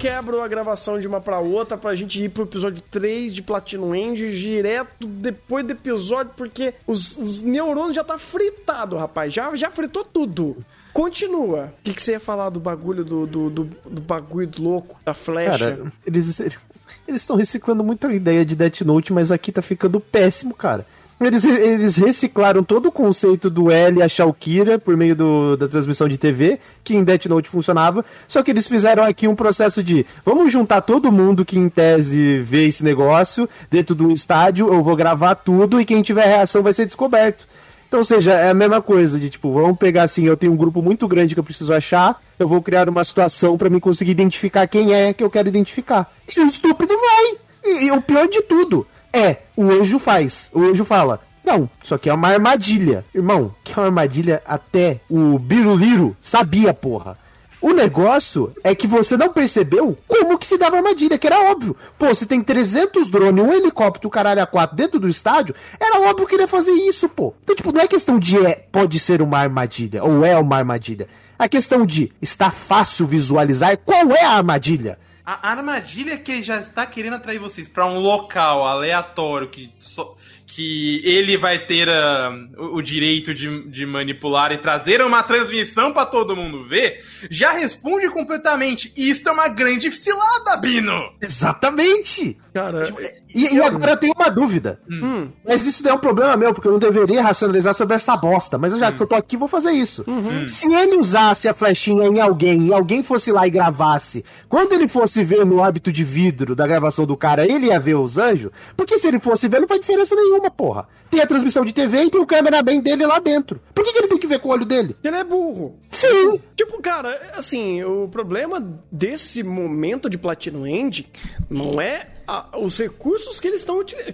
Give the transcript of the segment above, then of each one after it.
quebro a gravação de uma pra outra pra gente ir pro episódio 3 de Platinum End direto depois do episódio, porque os, os neurônios já tá fritado, rapaz. Já, já fritou tudo. Continua. O que, que você ia falar do bagulho do, do, do, do bagulho louco, da flecha? Cara, eles eles estão reciclando muito a ideia de Death Note, mas aqui tá ficando péssimo, cara. Eles, eles reciclaram todo o conceito do L a Shulkira por meio do, da transmissão de TV, que em Death Note funcionava, só que eles fizeram aqui um processo de vamos juntar todo mundo que em tese vê esse negócio dentro de um estádio, eu vou gravar tudo e quem tiver reação vai ser descoberto. Então, ou seja, é a mesma coisa de tipo, vamos pegar assim, eu tenho um grupo muito grande que eu preciso achar, eu vou criar uma situação para mim conseguir identificar quem é que eu quero identificar. E o estúpido vai! E, e o pior de tudo, é, o anjo faz. O anjo fala: Não, isso aqui é uma armadilha. Irmão, que é uma armadilha até o Biruliro sabia, porra. O negócio é que você não percebeu como que se dava armadilha, que era óbvio. Pô, você tem 300 drones, um helicóptero, caralho a quatro dentro do estádio, era óbvio que ele ia fazer isso, pô. Então, tipo, não é questão de é, pode ser uma armadilha, ou é uma armadilha. A questão de está fácil visualizar qual é a armadilha. A armadilha que ele já está querendo atrair vocês para um local aleatório que só, que ele vai ter uh, o, o, direito de, de, manipular e trazer uma transmissão para todo mundo ver, já responde completamente. Isto é uma grande cilada, Bino! Exatamente! Cara, tipo, e, e, agora eu tenho uma dúvida. Hum. hum. Mas isso não é um problema meu, porque eu não deveria racionalizar sobre essa bosta. Mas já hum. que eu tô aqui, vou fazer isso. Uhum. Hum. Se ele usasse a flechinha em alguém e alguém fosse lá e gravasse, quando ele fosse ver no hábito de vidro da gravação do cara, ele ia ver os anjos? Porque se ele fosse ver, não faz diferença nenhuma nenhuma, porra. Tem a transmissão de TV e tem o câmera bem dele lá dentro. Por que, que ele tem que ver com o olho dele? Ele é burro. Sim. Tipo, cara, assim, o problema desse momento de Platinum End não é a, os recursos que, eles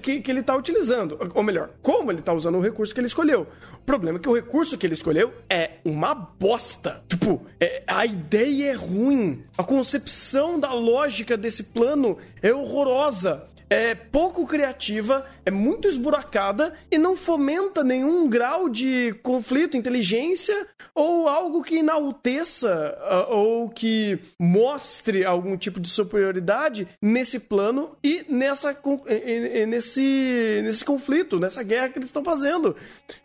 que, que ele está utilizando. Ou melhor, como ele está usando o recurso que ele escolheu. O problema é que o recurso que ele escolheu é uma bosta. Tipo, é, a ideia é ruim. A concepção da lógica desse plano é horrorosa é pouco criativa, é muito esburacada e não fomenta nenhum grau de conflito, inteligência ou algo que enalteça uh, ou que mostre algum tipo de superioridade nesse plano e nessa nesse nesse conflito, nessa guerra que eles estão fazendo.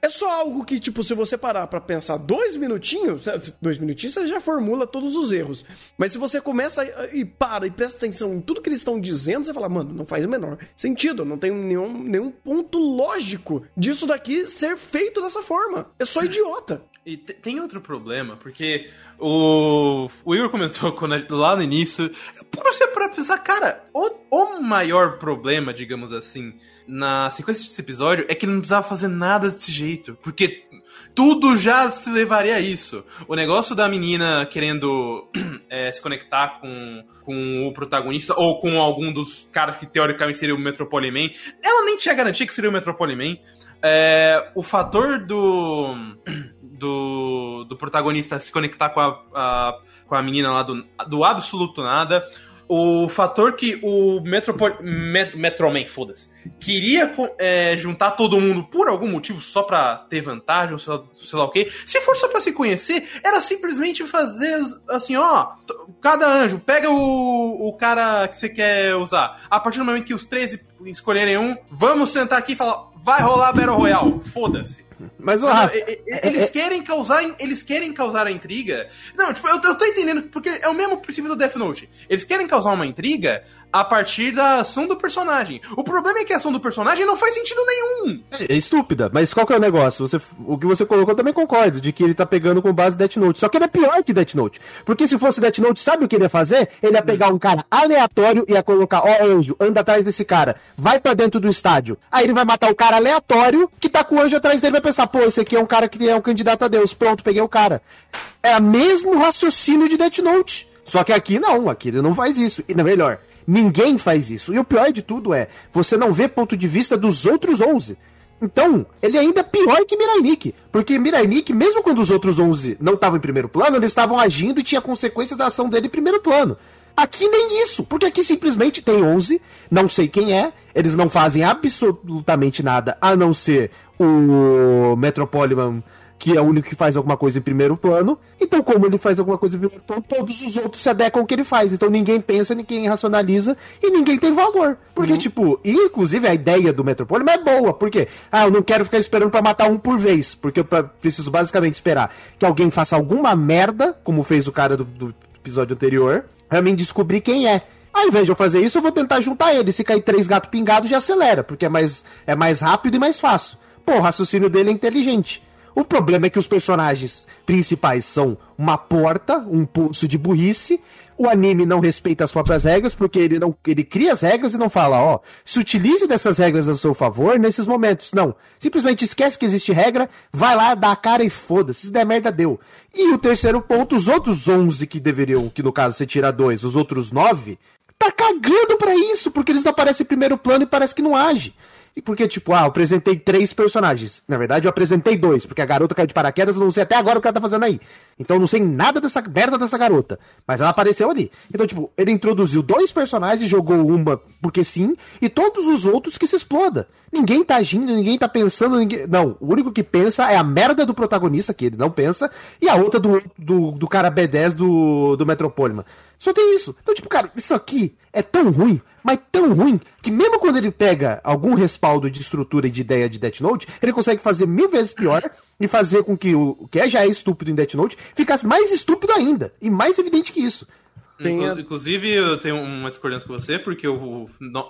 É só algo que tipo se você parar para pensar dois minutinhos, dois minutinhos você já formula todos os erros. Mas se você começa e para e presta atenção em tudo que eles estão dizendo, você fala, mano, não faz menor sentido. Não tem nenhum, nenhum ponto lógico disso daqui ser feito dessa forma. É só idiota. E tem outro problema, porque o, o Igor comentou quando, lá no início. Comecei para pensar, cara, o, o maior problema, digamos assim, na sequência desse episódio é que não precisava fazer nada desse jeito. Porque tudo já se levaria a isso. O negócio da menina querendo é, se conectar com, com o protagonista ou com algum dos caras que teoricamente seria o Metropolis Man, ela nem tinha garantia que seria o Metropolis Man. É, o fator do, do, do protagonista se conectar com a, a, com a menina lá do, do absoluto nada o fator que o Metropol... Met... Metroman, foda-se, queria é, juntar todo mundo por algum motivo só pra ter vantagem, ou sei lá, sei lá o quê. Se for só pra se conhecer, era simplesmente fazer assim, ó, cada anjo, pega o, o cara que você quer usar. A partir do momento que os 13 escolherem um, vamos sentar aqui e falar, vai rolar Battle Royale, foda-se. Mas, ó, Rafa, eles é, é, querem causar, eles querem causar a intriga. Não, tipo, eu, eu tô entendendo porque é o mesmo princípio do Death Note. Eles querem causar uma intriga a partir da ação do personagem. O problema é que a ação do personagem não faz sentido nenhum. É, é estúpida, mas qual que é o negócio? Você, o que você colocou eu também concordo, de que ele tá pegando com base Death Note. Só que ele é pior que Death Note. Porque se fosse Death Note, sabe o que ele ia fazer? Ele ia pegar um cara aleatório e ia colocar, ó oh, anjo, anda atrás desse cara, vai para dentro do estádio. Aí ele vai matar o cara aleatório que tá com o anjo atrás dele vai pensar, pô, esse aqui é um cara que é um candidato a Deus. Pronto, peguei o cara. É o mesmo raciocínio de Death Note. Só que aqui não, aqui ele não faz isso. E não, melhor, Ninguém faz isso. E o pior de tudo é, você não vê ponto de vista dos outros 11. Então, ele é ainda pior que Mirainik. Porque Mirainik, mesmo quando os outros 11 não estavam em primeiro plano, eles estavam agindo e tinha consequência da ação dele em primeiro plano. Aqui nem isso, porque aqui simplesmente tem 11, não sei quem é, eles não fazem absolutamente nada a não ser o Metropolitan que é o único que faz alguma coisa em primeiro plano. Então, como ele faz alguma coisa em primeiro plano, todos os outros se adequam ao que ele faz. Então, ninguém pensa, ninguém racionaliza e ninguém tem valor. Porque, uhum. tipo, e, inclusive a ideia do Metropolitan é boa. Porque, ah, eu não quero ficar esperando para matar um por vez. Porque eu preciso basicamente esperar que alguém faça alguma merda, como fez o cara do, do episódio anterior, pra mim descobrir quem é. Ao invés de eu fazer isso, eu vou tentar juntar ele. Se cair três gatos pingados, já acelera, porque é mais, é mais rápido e mais fácil. Pô, o raciocínio dele é inteligente. O problema é que os personagens principais são uma porta, um pulso de burrice. O anime não respeita as próprias regras, porque ele não ele cria as regras e não fala, ó, se utilize dessas regras a seu favor nesses momentos. Não. Simplesmente esquece que existe regra, vai lá, dá a cara e foda-se. Se der merda, deu. E o terceiro ponto, os outros 11 que deveriam, que no caso você tira dois, os outros nove, tá cagando pra isso, porque eles não aparecem em primeiro plano e parece que não age. E porque, tipo, ah, eu apresentei três personagens. Na verdade, eu apresentei dois, porque a garota caiu de paraquedas, eu não sei até agora o que ela tá fazendo aí. Então eu não sei nada dessa merda dessa garota. Mas ela apareceu ali. Então, tipo, ele introduziu dois personagens, jogou uma porque sim, e todos os outros que se exploda. Ninguém tá agindo, ninguém tá pensando, ninguém... Não, o único que pensa é a merda do protagonista, que ele não pensa, e a outra do, do, do cara B10 do, do Metropolitan. Só tem isso. Então, tipo, cara, isso aqui é tão ruim, mas tão ruim, que mesmo quando ele pega algum respaldo de estrutura e de ideia de Death Note, ele consegue fazer mil vezes pior e fazer com que o que já é estúpido em Death Note ficasse mais estúpido ainda. E mais evidente que isso. Inclusive, eu tenho uma discordância com você, porque eu. Não,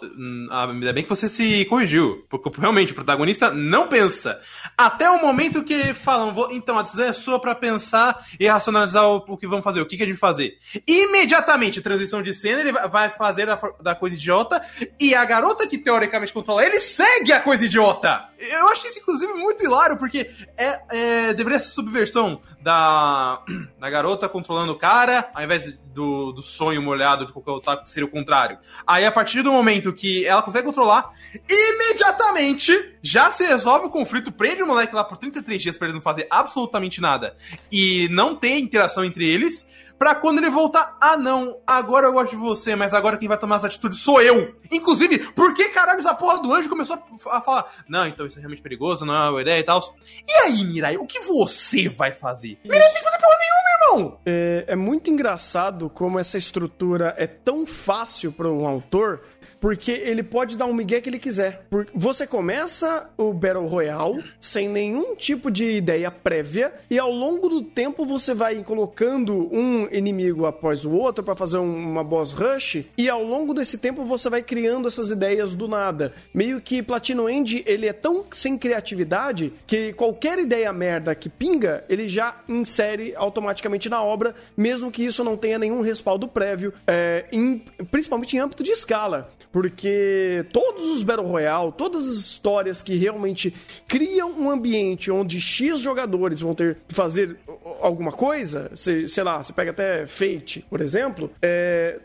ainda bem que você se corrigiu. Porque realmente o protagonista não pensa. Até o momento que falam, vou, então a decisão é sua pra pensar e racionalizar o, o que vamos fazer, o que, que a gente vai fazer. Imediatamente, transição de cena, ele vai fazer da coisa idiota e a garota que teoricamente controla ele segue a coisa idiota. Eu acho isso, inclusive, muito hilário, porque é, é deveria ser subversão da, da garota controlando o cara, ao invés do, do sonho molhado de qualquer otaku, que seria o contrário. Aí, a partir do momento que ela consegue controlar, imediatamente já se resolve o conflito, prende o moleque lá por 33 dias pra ele não fazer absolutamente nada e não ter interação entre eles pra quando ele voltar, ah não, agora eu gosto de você, mas agora quem vai tomar as atitudes sou eu. Inclusive, por que caralho essa porra do anjo começou a falar, não, então isso é realmente perigoso, não é uma boa ideia e tal. E aí, Mirai, o que você vai fazer? Mirai não tem que fazer porra nenhuma, irmão! É, é muito engraçado como essa estrutura é tão fácil para um autor porque ele pode dar um migué que ele quiser. Você começa o Battle Royale sem nenhum tipo de ideia prévia e ao longo do tempo você vai colocando um inimigo após o outro para fazer uma boss rush e ao longo desse tempo você vai criando essas ideias do nada. Meio que Platino End, ele é tão sem criatividade que qualquer ideia merda que pinga, ele já insere automaticamente na obra, mesmo que isso não tenha nenhum respaldo prévio, é, em, principalmente em âmbito de escala porque todos os Battle Royale, todas as histórias que realmente criam um ambiente onde X jogadores vão ter que fazer alguma coisa, sei, sei lá, você pega até Fate, por exemplo, é,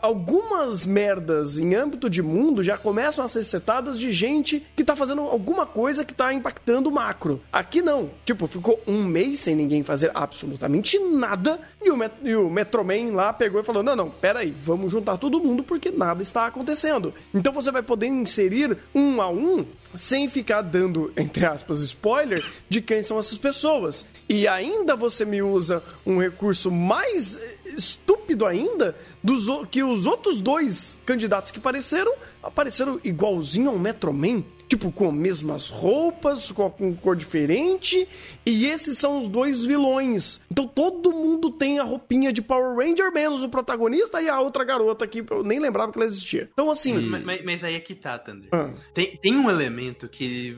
algumas merdas em âmbito de mundo já começam a ser setadas de gente que tá fazendo alguma coisa que tá impactando o macro. Aqui não. Tipo, ficou um mês sem ninguém fazer absolutamente nada e o, Met e o Metroman lá pegou e falou: não, não, pera aí, vamos juntar todo mundo porque nada está acontecendo. Então você vai poder inserir um a um sem ficar dando, entre aspas, spoiler de quem são essas pessoas. E ainda você me usa um recurso mais estúpido ainda dos, que os outros dois candidatos que apareceram apareceram igualzinho ao Metroman tipo, com as mesmas roupas, com, com cor diferente, e esses são os dois vilões. Então todo mundo tem a roupinha de Power Ranger, menos o protagonista e a outra garota que eu nem lembrava que ela existia. Então, assim. Mas, mas, mas aí é que tá, Thunder. Ah. Tem, tem um elemento que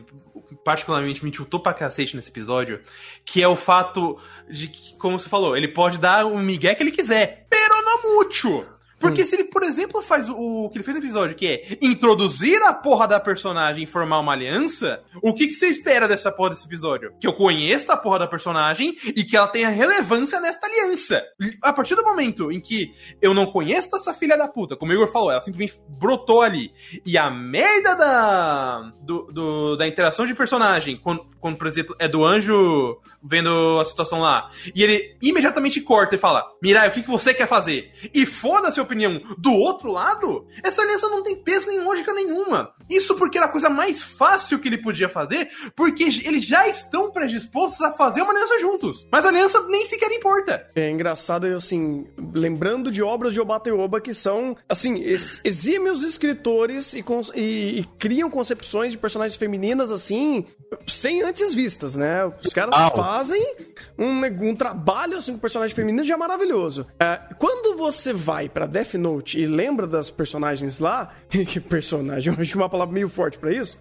particularmente me tiltou pra cacete nesse episódio, que é o fato de que, como você falou, ele pode dar o migué que ele quiser, pero no mucho. Porque hum. se ele, por exemplo, faz o, o, que ele fez no episódio, que é introduzir a porra da personagem e formar uma aliança, o que, que você espera dessa porra desse episódio? Que eu conheça a porra da personagem e que ela tenha relevância nesta aliança. A partir do momento em que eu não conheço essa filha da puta, como o Igor falou, ela simplesmente brotou ali. E a merda da, do, do da interação de personagem, quando, quando, por exemplo, é do anjo vendo a situação lá, e ele imediatamente corta e fala: Mirai, o que, que você quer fazer? E foda-se o opinião do outro lado, essa aliança não tem peso nem lógica nenhuma. Isso porque era a coisa mais fácil que ele podia fazer, porque eles já estão predispostos a fazer uma aliança juntos. Mas a aliança nem sequer importa. É engraçado, assim, lembrando de obras de Obata e Oba que são, assim, ex exímios escritores e, e, e, criam concepções de personagens femininas, assim, sem antes vistas, né? Os caras fazem um, um, trabalho, assim, com personagem feminino já maravilhoso. É, quando você vai pra Death Note e lembra das personagens lá, que personagem, eu acho uma palavra meio forte para isso,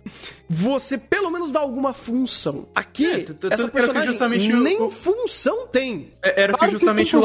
você pelo menos dá alguma função. Aqui, é, essa personagem nem função tem. É, era que justamente o,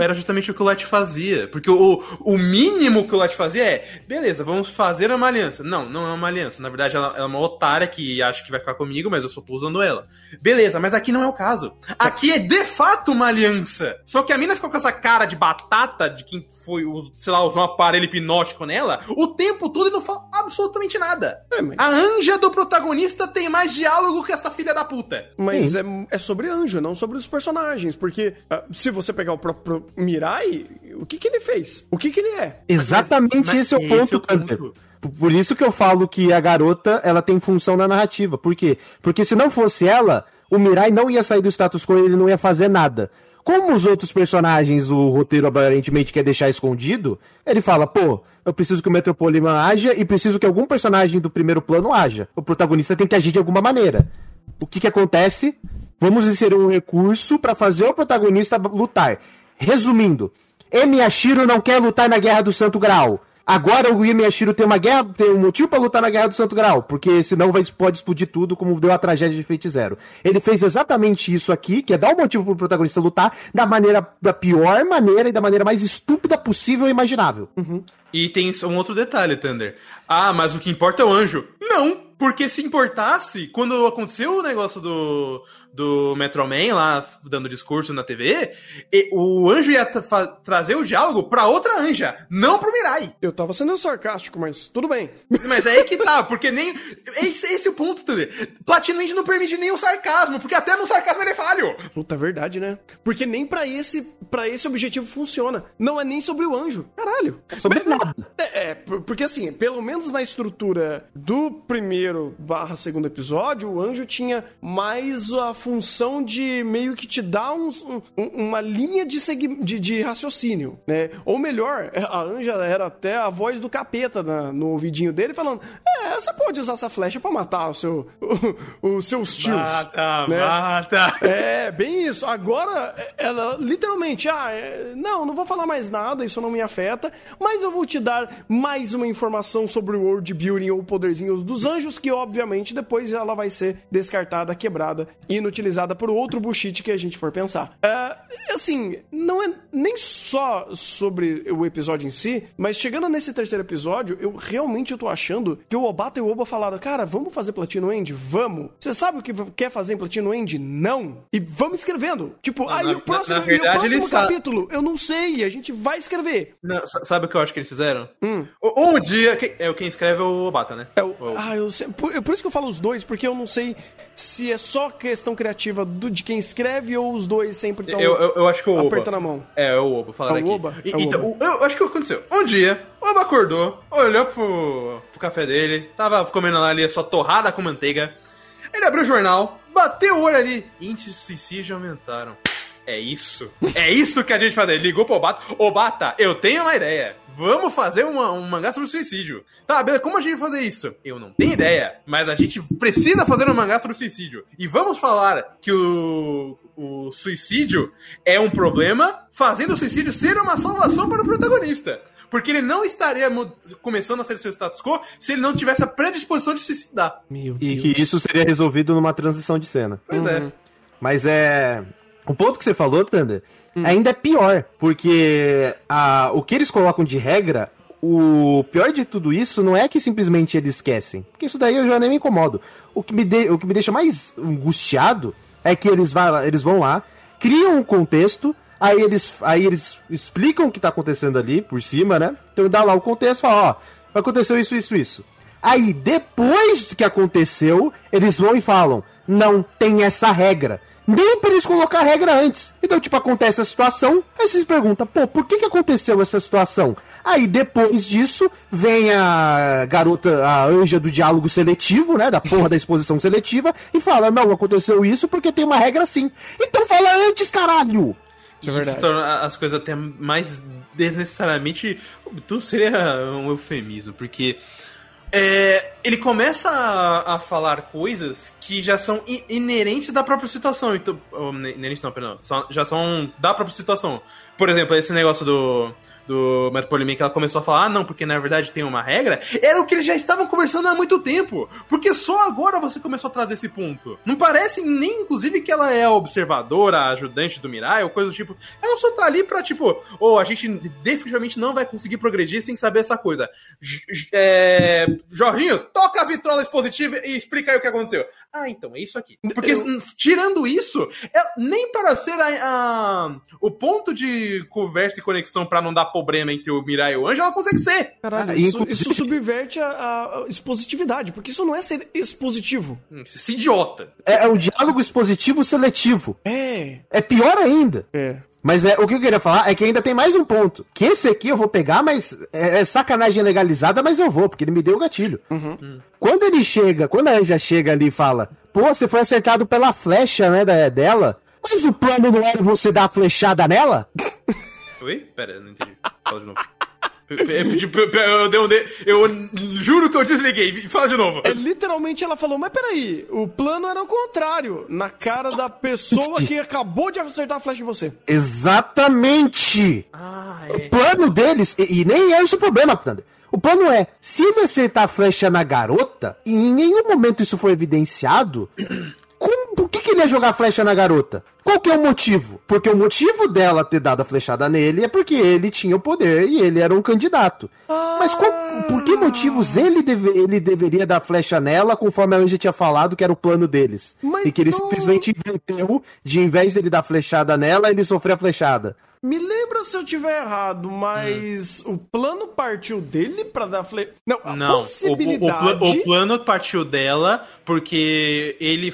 era justamente o que o Light fazia. Porque o, o mínimo que o Light fazia é: beleza, vamos fazer uma aliança. Não, não é uma aliança. Na verdade, ela, ela é uma otária que acha que vai ficar comigo, mas eu só tô usando ela. Beleza, mas aqui não é o caso. Aqui é de fato uma aliança. Só que a mina ficou com essa cara de batata de quem foi, sei lá, usou um aparelho hipnótico nela o tempo todo e não fala absolutamente nada. É, mas... A anja do protagonista tem mais diálogo que esta filha da puta. Mas é, é, sobre anjo, não sobre os personagens. Porque uh, se você pegar o próprio Mirai, o que, que ele fez? O que, que ele é? Exatamente mas, mas esse é o ponto, Tanter. É Por isso que eu falo que a garota ela tem função na narrativa. Por quê? Porque se não fosse ela, o Mirai não ia sair do status quo e ele não ia fazer nada. Como os outros personagens o roteiro aparentemente quer deixar escondido, ele fala, pô, eu preciso que o Metropoliman haja e preciso que algum personagem do primeiro plano haja. O protagonista tem que agir de alguma maneira. O que que acontece? Vamos inserir um recurso para fazer o protagonista lutar. Resumindo, Emiashiro não quer lutar na Guerra do Santo Grau. Agora o Yamashiro tem uma guerra, tem um motivo para lutar na Guerra do Santo Grau, porque senão vai, pode explodir tudo, como deu a tragédia de Fate Zero. Ele fez exatamente isso aqui, que é dar um motivo pro protagonista lutar da maneira, da pior maneira e da maneira mais estúpida possível e imaginável. Uhum. E tem um outro detalhe, Thunder. Ah, mas o que importa é o anjo. Não! Porque se importasse, quando aconteceu o negócio do, do Metro Man lá dando discurso na TV, o anjo ia trazer o diálogo pra outra anja, não pro Mirai. Eu tava sendo sarcástico, mas tudo bem. Mas é aí que tá, porque nem. Esse, esse é o ponto, entendeu? Platinum não permite nem o sarcasmo, porque até no sarcasmo ele é falho. Puta, é verdade, né? Porque nem pra esse, pra esse objetivo funciona. Não é nem sobre o anjo. Caralho. É sobre nada. É, é, porque assim, pelo menos na estrutura do primeiro barra segundo episódio, o anjo tinha mais a função de meio que te dar um, um, uma linha de, de, de, raciocínio, né? Ou melhor, a Anja era até a voz do capeta na, no ouvidinho dele falando: É, você pode usar essa flecha para matar o seu, o, os seus tios. Mata, né? mata. É, bem isso. Agora, ela literalmente, ah, é, não, não vou falar mais nada, isso não me afeta, mas eu vou te dar mais uma informação sobre o world building ou o poderzinho dos anjos, que obviamente depois ela vai ser descartada, quebrada, inutilizada utilizada por outro bullshit que a gente for pensar. Uh, assim, não é nem só sobre o episódio em si, mas chegando nesse terceiro episódio, eu realmente tô achando que o Obata e o Oba falaram, cara, vamos fazer Platino End? Vamos. Você sabe o que quer fazer em Platino End? Não. E vamos escrevendo. Tipo, aí ah, o próximo, na, na verdade, o próximo capítulo, eu não sei, a gente vai escrever. Não, sabe o que eu acho que eles fizeram? Hum. Um dia, quem, é, quem escreve é o Obata, né? É o, ah, eu sei, por, por isso que eu falo os dois, porque eu não sei se é só questão criativa do, de quem escreve ou os dois sempre estão eu, eu, eu, acho que o Oba. apertando a mão? É, é o Oba, falando é o Oba? aqui. É então, Oba. eu acho que aconteceu? Um dia, o Oba acordou, olhou pro, pro café dele, tava comendo lá ali a sua torrada com manteiga. Ele abriu o jornal, bateu o olho ali, índices de suicídio aumentaram. É isso. É isso que a gente faz. Ele ligou pro Obata. Obata, eu tenho uma ideia. Vamos fazer uma, um mangá sobre suicídio. Tá, beleza, como a gente vai fazer isso? Eu não tenho ideia, mas a gente precisa fazer um mangá sobre suicídio. E vamos falar que o, o suicídio é um problema, fazendo o suicídio ser uma salvação para o protagonista. Porque ele não estaria começando a ser seu status quo se ele não tivesse a predisposição de se suicidar. Meu e que isso seria resolvido numa transição de cena. Pois é. uhum. é. Mas é. O ponto que você falou, Thunder, hum. ainda é pior, porque a, o que eles colocam de regra, o pior de tudo isso não é que simplesmente eles esquecem, porque isso daí eu já nem me incomodo. O que me, de, o que me deixa mais angustiado é que eles, vai, eles vão lá, criam um contexto, aí eles, aí eles explicam o que tá acontecendo ali por cima, né? Então dá lá o contexto e fala, ó, aconteceu isso, isso, isso. Aí, depois que aconteceu, eles vão e falam, não tem essa regra. Nem pra eles colocar a regra antes. Então, tipo, acontece a situação, aí você se pergunta, pô, por que que aconteceu essa situação? Aí, depois disso, vem a garota, a anja do diálogo seletivo, né, da porra da exposição seletiva, e fala, não, aconteceu isso porque tem uma regra assim. Então fala antes, caralho! Isso é verdade. torna as coisas até mais desnecessariamente. Tudo seria um eufemismo, porque é, ele começa a, a falar coisas que já são inerentes da própria situação. Então, oh, ne- inerentes não, perdão. Só- já são da própria situação. Por exemplo, esse negócio do. Do Matt Polimin, que ela começou a falar, ah, não, porque na verdade tem uma regra, era o que eles já estavam conversando há muito tempo. Porque só agora você começou a trazer esse ponto. Não parece nem, inclusive, que ela é observadora, ajudante do Mirai, ou coisa do tipo. Ela só tá ali pra, tipo, ou a gente definitivamente não vai conseguir progredir sem saber essa coisa. J- é, Jorginho, toca a vitrola expositiva e explica aí o que aconteceu. Ah, então, é isso aqui. Porque, Eu- tirando isso, é- nem para ser a- a- o ponto de conversa e conexão pra não dar problema entre o Mirai e o Anjo, ela consegue ser. Caralho, Ah, isso, inclusive- isso subverte a, a expositividade, porque isso não é ser expositivo. Hum, Esse idiota. É, é um diálogo expositivo seletivo. É. É pior ainda. É. Mas é, o que eu queria falar é que ainda tem mais um ponto. Que esse aqui eu vou pegar, mas é, é sacanagem legalizada, mas eu vou, porque ele me deu o gatilho. Quando ele chega, quando a Anja chega ali e fala, pô, você foi acertado pela flecha, né, da- dela, mas o plano não era você dar a flechada nela? Oi? Pera, não entendi. Fala de novo. Eu, eu, eu, eu, eu, juro que eu desliguei. Fala de novo. É, literalmente ela falou, mas peraí, o plano era o contrário, na cara da pessoa que acabou de acertar a flecha em você. Exatamente! Ah, O plano deles, e, e nem é esse o problema, Thunder. O plano é, se ele acertar a flecha na garota, e em nenhum momento isso foi evidenciado, como, por que, que ele ia jogar flecha na garota? Qual que é o motivo? Porque o motivo dela ter dado a flechada nele é porque ele tinha o poder e ele era um candidato. Mas qual- por que motivos ele, deve- ele deveria dar flecha nela, conforme a Anja tinha falado que era o plano deles? Mas e que ele então- simplesmente inverteu, de em vez dele dar flechada nela, ele sofreu a flechada. Me lembra se eu tiver errado, mas o plano partiu dele pra dar flecha. Não, a Não, o, o- o, possibilidade. pla- o plano partiu dela porque ele.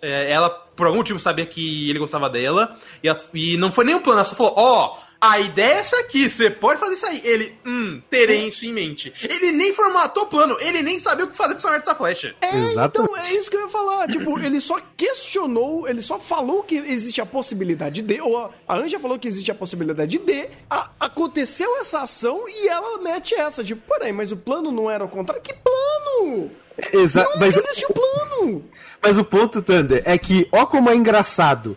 é, Ela, por algum motivo, sabia que ele gostava dela. E, a- e não foi nem um plano, ela só falou: Ó, a ideia é essa aqui, você pode fazer isso aí. Ele, hum, terei isso em mente. Ele nem formatou o plano, ele nem sabia o que fazer com essa merda dessa flecha. É, então é isso que eu ia falar. Tipo, ele só questionou, ele só falou que existe a possibilidade de, ou a, a Anja falou que existe a possibilidade de, a- aconteceu essa ação e ela mete essa. Tipo, peraí, mas o plano não era o contrário? Que plano? Exa Não mas, existe o plano! mas o ponto, Thunder, é que, ó como é engraçado.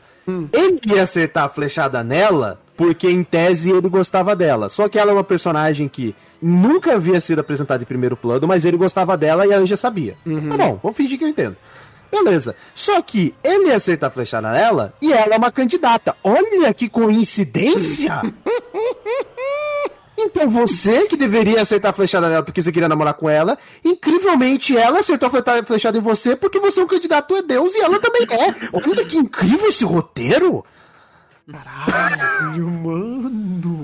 Ele ia acertar a flechada nela, porque em tese ele gostava dela. Só que ela é uma personagem que nunca havia sido apresentada em primeiro plano, mas ele gostava dela e a Anja sabia. Tá bom, vou fingir que eu entendo. Beleza. Só que ele ia acertar a flechada nela e ela é uma candidata. Olha que coincidência! Então você que deveria acertar a flechada nela porque você queria namorar com ela, incrivelmente ela acertou a flechada em você porque você é um candidato a Deus e ela também é. Olha que incrível esse roteiro! Caralho, mano.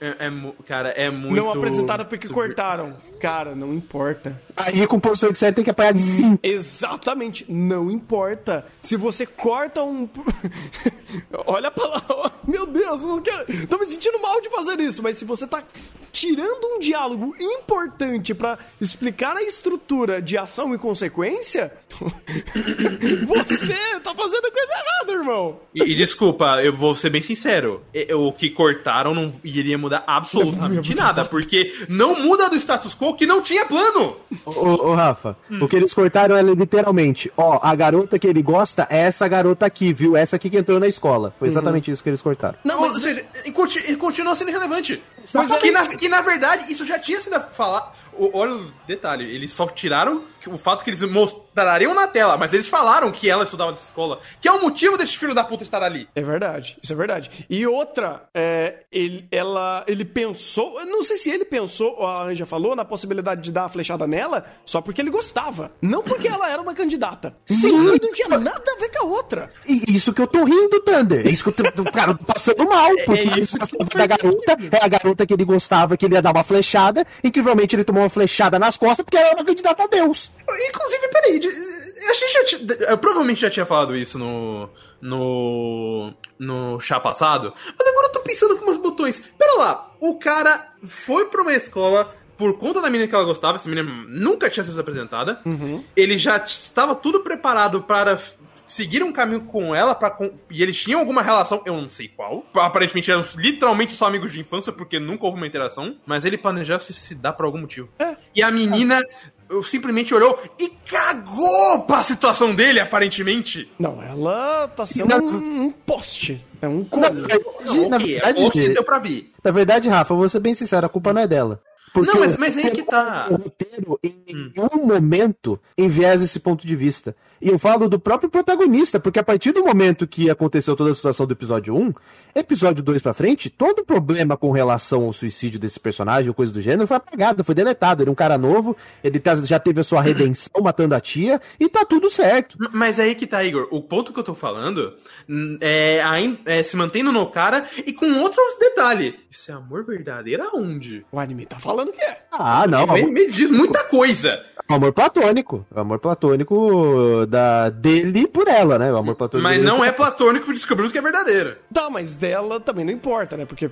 É, é cara, é muito. Não apresentaram porque super- cortaram. Cara, não importa. Aí com posição de série tem que apanhar de 5. Exatamente, não importa. Se você corta um. Olha a palavra. Meu Deus, eu não quero. Tô me sentindo mal de fazer isso, mas se você tá tirando um diálogo importante pra explicar a estrutura de ação e consequência, você tá fazendo coisa errada, irmão. E, e desculpa, eu vou ser bem sincero. O que cortaram não iria mudar absolutamente nada, porque não muda do status quo que não tinha plano. Ô, ô, Rafa, o que eles cortaram é literalmente, ó, a garota que ele gosta é essa garota aqui, viu? Essa aqui que entrou na escola. Foi exatamente isso que eles cortaram. Não, Ou mas seja, e conti- e continua sendo irrelevante. Exatamente. Que na, que na verdade isso já tinha sido falado. Olha o detalhe, eles só tiraram o fato que eles mostrariam na tela, mas eles falaram que ela estudava nessa escola, que é o motivo desse filho da puta estar ali. É verdade, isso é verdade. E outra, é, ele, ela, ele pensou, eu não sei se ele pensou, ou a Anja falou, na possibilidade de dar a flechada nela, só porque ele gostava. Não porque ela era uma candidata. Sim. Uma não tinha nada a ver com a outra. E isso que eu tô rindo, Thunder. É isso que eu tô, cara, eu tô passando mal. Porque é isso da garota, é a garota que ele gostava, que ele ia dar uma flechada. Incrivelmente ele tomou uma flechada nas costas porque ela era uma candidata a Deus. Inclusive, peraí, a gente já tinha, eu provavelmente já tinha falado isso no, no. no chá passado. Mas agora eu tô pensando com meus botões. Pera lá, o cara foi pra uma escola. Por conta da menina que ela gostava, essa menina nunca tinha sido apresentada. Ele já estava tudo preparado para seguir um caminho com ela para e eles tinham alguma relação, eu não sei qual. Aparentemente eram literalmente só amigos de infância porque nunca houve uma interação, mas ele planejava se suicidar por algum motivo. É. E a menina simplesmente olhou e cagou pra situação dele, aparentemente. Não, ela tá sendo Não. um, um poste. É um Na verdade, na verdade, hoje deu pra ver. na verdade, Rafa, eu vou ser bem sincero, a culpa não é dela. Porque Não, mas, o- mas aí que tá. o roteiro, em nenhum momento, enviesa esse ponto de vista. E eu falo do próprio protagonista, porque a partir do momento que aconteceu toda a situação do episódio 1, episódio 2 pra frente, todo problema com relação ao suicídio desse personagem ou coisa do gênero foi apagado, foi deletado. Ele é um cara novo, ele tá- já teve a sua redenção matando a tia, e tá tudo certo. Mas aí que tá, Igor. O ponto que eu tô falando hum, é, é se mantendo no cara e com outros detalhes. Isso é amor verdadeiro aonde? O anime tá falando que é. Ah, não, me, amor, me diz muita coisa. amor platônico. Amor platônico da, dele por ela, né? O amor platônico Mas dele- não é platônico, descobrimos que é verdadeiro. Tá, mas dela também não importa, né? Porque.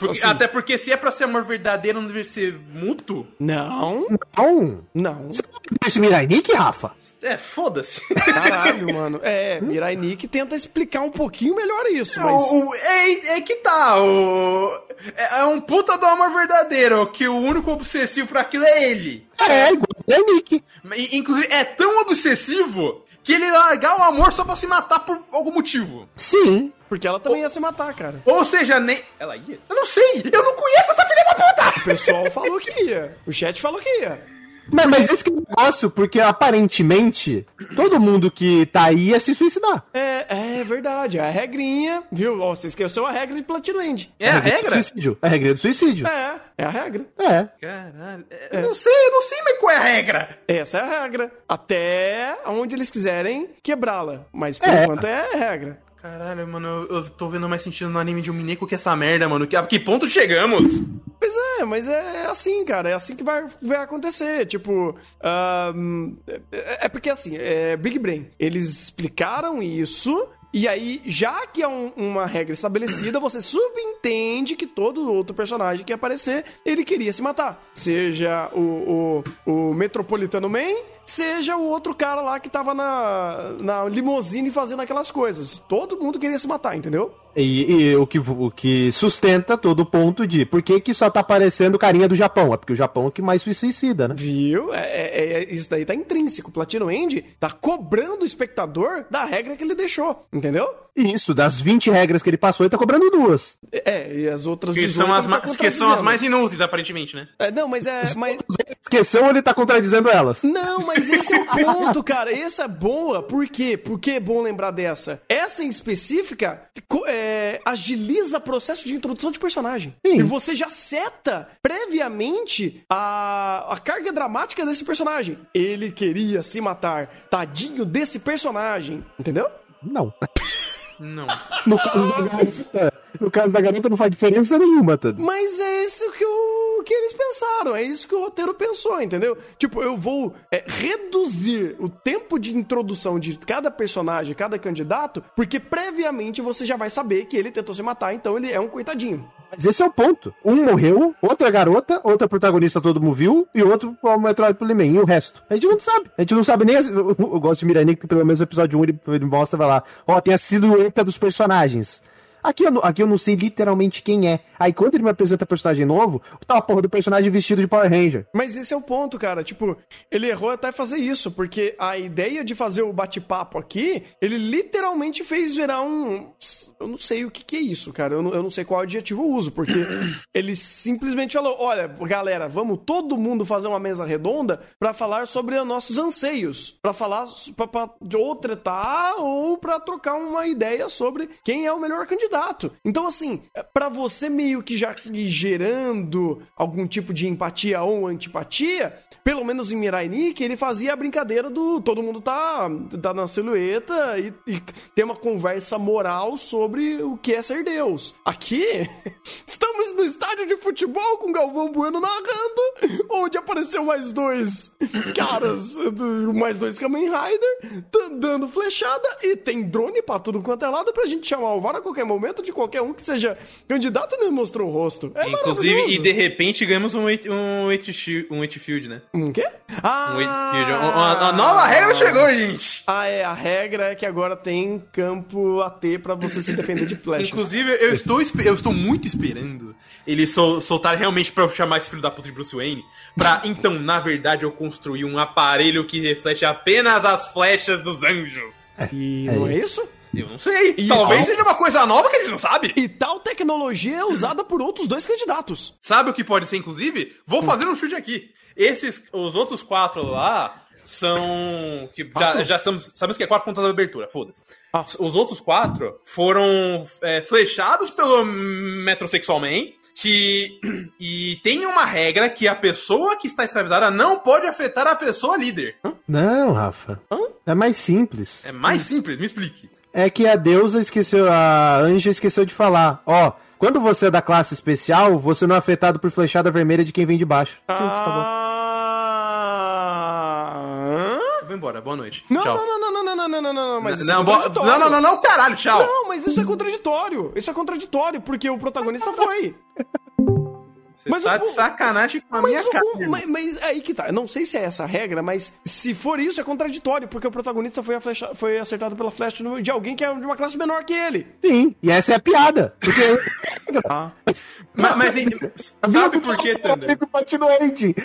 Porque- Assim. Até porque se é pra ser amor verdadeiro, não deve ser mútuo. Não, Não. não. Você esse Mirai Nikki, Rafa? É, foda-se. Caralho, mano. É, Mirai Nikki tenta explicar um pouquinho melhor isso, mas. O- é, é que tá. O, é, é um puta do amor verdadeiro, que o único obsessivo pra aquilo é ele. É, igual o Mirai Nikki. E, Inclusive, é tão obsessivo que ele largar o amor só pra se matar por algum motivo. Sim. Porque ela também ia se matar, cara. Ou seja, nem. Ela ia? Eu não sei! Eu não conheço essa filha da puta! O pessoal falou que ia. O chat falou que ia. Mas, mas esse que é o negócio, porque aparentemente todo mundo que tá aí ia se suicidar. É, é verdade. É a regrinha, viu? Ó, você esqueceu a regra de Platino End. É a do regra? Suicídio. É a regra do suicídio. É, é a regra. É. Caralho. é, Eu não sei, eu não sei mais qual é a regra. Essa é a regra. Até onde eles quiserem quebrá-la. Mas por É. enquanto é a regra. Caralho, mano, eu, eu tô vendo mais sentido no anime de um Mineco que essa merda, mano. Que, a que ponto chegamos? Pois é, mas é assim, cara. É assim que vai, vai acontecer. Tipo, é, é porque assim, é Big Brain. Eles explicaram isso. E aí, já que é um- uma regra estabelecida, você subentende que todo outro personagem que aparecer, ele queria se matar. Seja o, o, o Metropolitano Man, seja o outro cara lá que tava na, na limousine fazendo aquelas coisas. Todo mundo queria se matar, entendeu? E, e o, que, o que sustenta todo o ponto de por que, que só tá aparecendo carinha do Japão? É porque o Japão é o que mais se suicida, né? Viu? É, é- é- isso daí tá intrínseco. O Platino End tá cobrando o espectador da regra que ele deixou, entendeu? Isso, das 20 regras que ele passou, ele tá cobrando duas. É, e as outras Que 18 são, as, tá que são as mais inúteis, aparentemente, né? É, não, mas é. Mas... Esqueceu ou ele tá contradizendo elas? Não, mas esse é o ponto, cara. Essa é boa. Por quê? Por que é bom lembrar dessa? Essa em específica é, agiliza o processo de introdução de personagem. Sim. E você já seta previamente a, a carga dramática desse personagem. Ele queria se matar. Tadinho desse personagem. Entendeu? Não. Não. No caso da garota, no caso da garota não faz diferença nenhuma, tá? Mas é isso que, o, que eles pensaram, é isso que o roteiro pensou, entendeu? Tipo, eu vou é, reduzir o tempo de introdução de cada personagem, cada candidato, porque previamente você já vai saber que ele tentou se matar, então ele é um coitadinho. Mas esse é o ponto. Um morreu, outra garota, outra protagonista todo mundo viu, e outro o Metroid Poliman. E o resto? A gente não sabe. A gente não sabe nem. Eu, gosto de porque pelo menos no episódio 1 ele, mostra, vai lá. Ó, tem a silhueta dos personagens. Aqui eu, não- aqui eu não sei literalmente quem é. Aí quando ele me apresenta personagem novo, tá a porra do personagem vestido de Power Ranger. Mas esse é o ponto, cara. Tipo, ele errou até fazer isso, porque a ideia de fazer o bate-papo aqui, ele literalmente fez virar um. Eu não sei o que, que é isso, cara. Eu não, eu não sei qual adjetivo eu uso, porque ele simplesmente falou: olha, galera, vamos todo mundo fazer uma mesa redonda pra falar sobre os nossos anseios. Pra falar, pra, pra ou tretar, ou pra trocar uma ideia sobre quem é o melhor candidato. Então, assim, pra você meio que já gerando algum tipo de empatia ou antipatia, pelo menos em Mirai Nikki, ele fazia a brincadeira do todo mundo tá, tá na silhueta e, e ter uma conversa moral sobre o que é ser Deus. Aqui, estamos no estádio de futebol com Galvão Bueno narrando, onde apareceu mais dois caras, mais dois Kamen Rider, dando flechada e tem drone pra tudo quanto é lado pra gente chamar o VAR a qualquer momento de qualquer um que seja candidato e não mostrou o rosto. É Inclusive, e de repente ganhamos um It, um um Field, né? Um quê? Ah! Um. A nova regra chegou, gente! Ah, é. A regra é que agora tem campo AT pra você se defender de flecha. Inclusive, eu estou, eu estou muito esperando eles sol, soltarem realmente pra eu chamar esse filho da puta de Bruce Wayne. Pra, então, na verdade, eu construir um aparelho que reflete apenas as flechas dos anjos. E é, não é isso? Eu não sei. E Talvez seja uma coisa nova que a gente não sabe. E tal tecnologia é usada por outros dois candidatos. Sabe o que pode ser, inclusive? Vou fazer um chute aqui. Esses, os outros quatro lá, são. que já, já sabemos, sabemos que é quatro pontos da abertura, foda-se. Ah. Os outros quatro foram é, flechados pelo Metrosexual Man. Que, e tem uma regra que a pessoa que está escravizada não pode afetar a pessoa líder. Não, Rafa. Hã? É mais simples. É mais simples, me explique. É que a deusa esqueceu, a anja esqueceu de falar. Ó, quando você é da classe especial, você não é afetado por flechada vermelha de quem vem de baixo. Ah... tá bom vou embora. Boa noite. Não, tchau. não, não, não, não, não, não, não, não, mas não, é não, não, não, não, caralho, tchau. Não, mas isso é contraditório. Isso é contraditório, porque o protagonista foi. Você mas tá o, de sacanagem com a minha cara. Mas, mas é aí que tá. Eu não sei se é essa a regra, mas se for isso, é contraditório, porque o protagonista foi, flecha, foi acertado pela flecha de alguém que é de uma classe menor que ele. Sim, e essa é a piada. Porque. ah. mas, mas sabe por que, Thunder?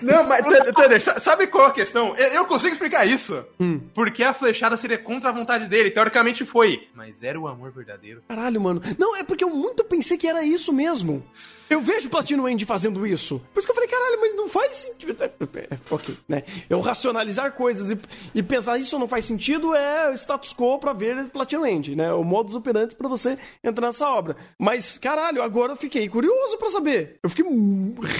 Não, mas, Thunder, sabe qual é a questão? Eu, eu consigo explicar isso. Hum. Porque a flechada seria contra a vontade dele. Teoricamente foi. Mas era o amor verdadeiro. Caralho, mano. Não, é porque eu muito pensei que era isso mesmo. Eu vejo Platino End fazendo isso. Por isso que eu falei, caralho, mas não faz sentido. É, é, é, ok, né? Eu racionalizar coisas e, e, pensar isso não faz sentido é o status quo pra ver Platino End, né? O modus operandi pra você entrar nessa obra. Mas, caralho, agora eu fiquei curioso pra saber. Eu fiquei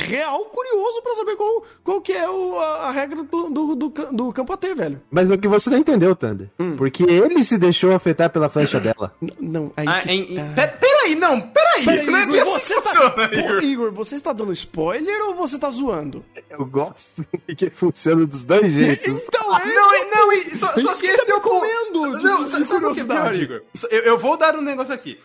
real curioso pra saber qual, qual que é o, a, a, regra do, do, do, do, campo AT, velho. Mas é o que você não entendeu, Thunder. Hum. Porque ele se deixou afetar pela flecha dela. Não, não aí. Ah, que... em, ah. Peraí, não, peraí. peraí não é que você assim tá... Igor. Igor, você está dando spoiler ou você está zoando? Eu gosto que funciona dos dois jeitos. Então, ah, não, não, não, só, só que esse tá eu comendo. Não, de, de sabe o que é pior, Igor? Eu, eu vou dar um negócio aqui.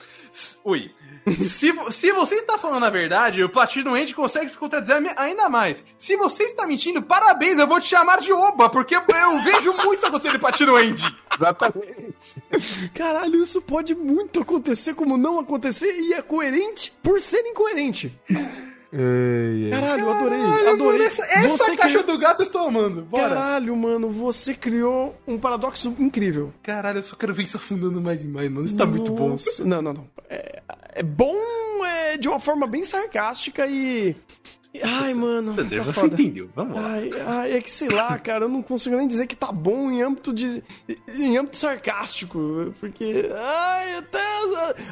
Ui, se, se você está falando a verdade, o Platino End consegue se contradizer ainda mais. Se você está mentindo, parabéns, eu vou te chamar de Oba, porque eu, eu vejo muito isso acontecer no Platino End. Exatamente. Caralho, isso pode muito acontecer como não acontecer e é coerente por ser incoerente. Ei, Caralho, eu adorei. Caralho, adorei. Mano, essa, essa você caixa criou... do gato eu estou amando. Bora. Caralho, mano, você criou um paradoxo incrível. Caralho, eu só quero ver isso afundando mais e mais, mano. Isso tá muito bom. Não, não, não. É, é bom é, de uma forma bem sarcástica e Ai, mano. Tá você foda. entendeu, vamos lá. Ai, ai, é que sei lá, cara, eu não consigo nem dizer que tá bom em âmbito de. em âmbito sarcástico. Porque. Ai, até.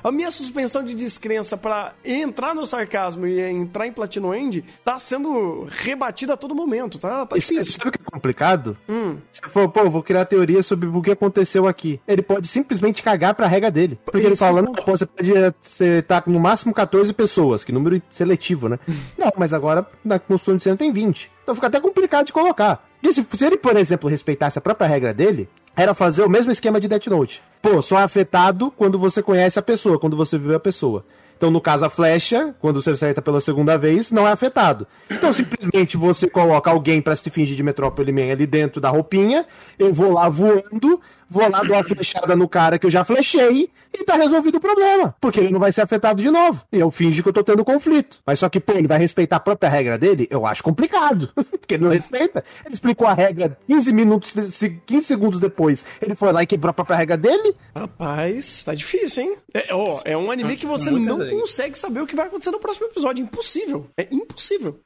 A minha suspensão de descrença para entrar no sarcasmo e entrar em Platino End tá sendo rebatida a todo momento, tá? tá Isso, sabe o que é complicado? Hum. Você falou, pô, vou criar teoria sobre o que aconteceu aqui. Ele pode simplesmente cagar pra regra dele. Porque Isso ele fala, não, você pode você tá no máximo 14 pessoas, que número seletivo, né? não, mas agora agora na construção de cena tem 20. Então fica até complicado de colocar. E se, se ele, por exemplo, respeitasse a própria regra dele, era fazer o mesmo esquema de Death Note. Pô, só é afetado quando você conhece a pessoa, quando você viu a pessoa. Então, no caso, a flecha, quando você acerta pela segunda vez, não é afetado. Então, simplesmente você coloca alguém para se fingir de Metrópole Man ali dentro da roupinha, eu vou lá voando, vou lá dar uma flechada no cara que eu já flechei e tá resolvido o problema. Porque ele não vai ser afetado de novo. E eu finge que eu tô tendo conflito. Mas só que, pô, ele vai respeitar a própria regra dele? Eu acho complicado. porque ele não respeita. Ele explicou a regra 15 minutos, 15 segundos depois. Ele foi lá e quebrou a própria regra dele? Rapaz, tá difícil, hein? É, ó, é um anime que você não consegue saber o que vai acontecer no próximo episódio. Impossível. É impossível.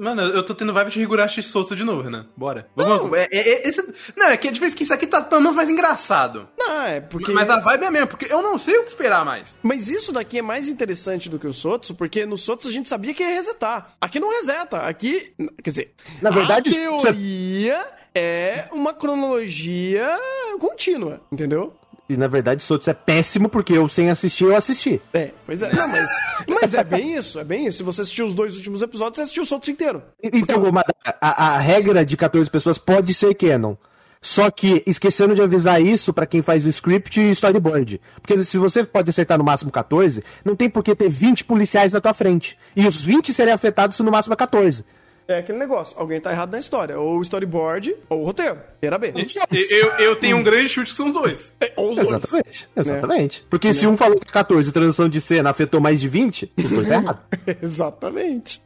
Mano, eu tô tendo vibe de Higurashi Souza de novo, né? Bora. Vamos. Não, é, é, é, esse... não, é que a diferença é que isso aqui tá pelo menos mais engraçado engraçado. Não, é porque. Mas a vibe é mesmo, porque eu não sei o que esperar mais. Mas isso daqui é mais interessante do que o Sotsu, porque no Sotsu a gente sabia que ia resetar. Aqui não reseta. Aqui. Quer dizer, na verdade, a teoria é uma cronologia contínua, entendeu? E na verdade, Sotsu é péssimo porque eu sem assistir, eu assisti. É, pois é. Não, mas, mas é bem isso, é bem isso. Se você assistiu os dois últimos episódios, você assistiu o Sotsu inteiro. Então, Gomadara, a, a regra de 14 pessoas pode ser canon. Só que esquecendo de avisar isso pra quem faz o script e storyboard. Porque se você pode acertar no máximo 14, não tem por que ter 20 policiais na tua frente. E os 20 serem afetados se no máximo é 14. É aquele negócio, alguém tá errado na história. Ou o storyboard, ou o roteiro. Era B. Eu, eu tenho um grande chute que são os dois. É, ou os dois. Exatamente, exatamente. Porque se um falou que 14 transição de cena afetou mais de 20, os dois tá errado. Exatamente.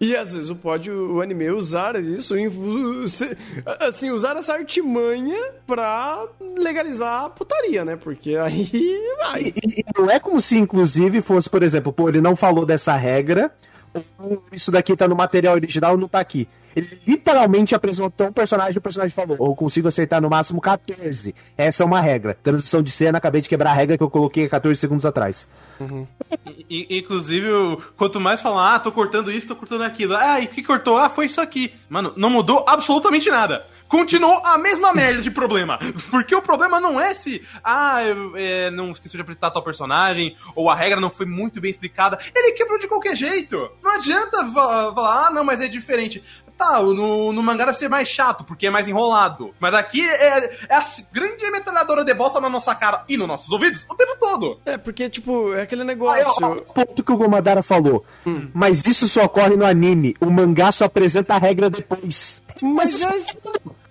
E às vezes pode o anime usar isso, assim, usar essa artimanha pra legalizar a putaria, né? Porque aí vai. E, e não é como se, inclusive, fosse, por exemplo, pô, ele não falou dessa regra, isso daqui tá no material original não tá aqui. Ele literalmente apresentou um personagem, o personagem falou, ou consigo acertar no máximo 14. Essa é uma regra. Transição de cena, acabei de quebrar a regra que eu coloquei 14 segundos atrás. I- Inclusive, quanto mais falar, ah, tô cortando isso, tô cortando aquilo. Ah, e que cortou? Ah, foi isso aqui. Mano, não mudou absolutamente nada. Continuou a mesma merda de problema. Porque o problema não é se, ah, eu, é, não esqueci de apresentar tal personagem, ou a regra não foi muito bem explicada. Ele quebrou de qualquer jeito. Não adianta fa- falar, ah, não, mas é diferente. Tá, no, no mangá deve ser mais chato, porque é mais enrolado. Mas aqui é, é a grande metralhadora de bosta na nossa cara e nos nossos ouvidos o tempo todo. É, porque, tipo, é aquele Aí, ó, negócio. ó, o ponto que o Gomadara falou. Hum. Mas isso só ocorre no anime. O mangá só apresenta a regra depois. Mas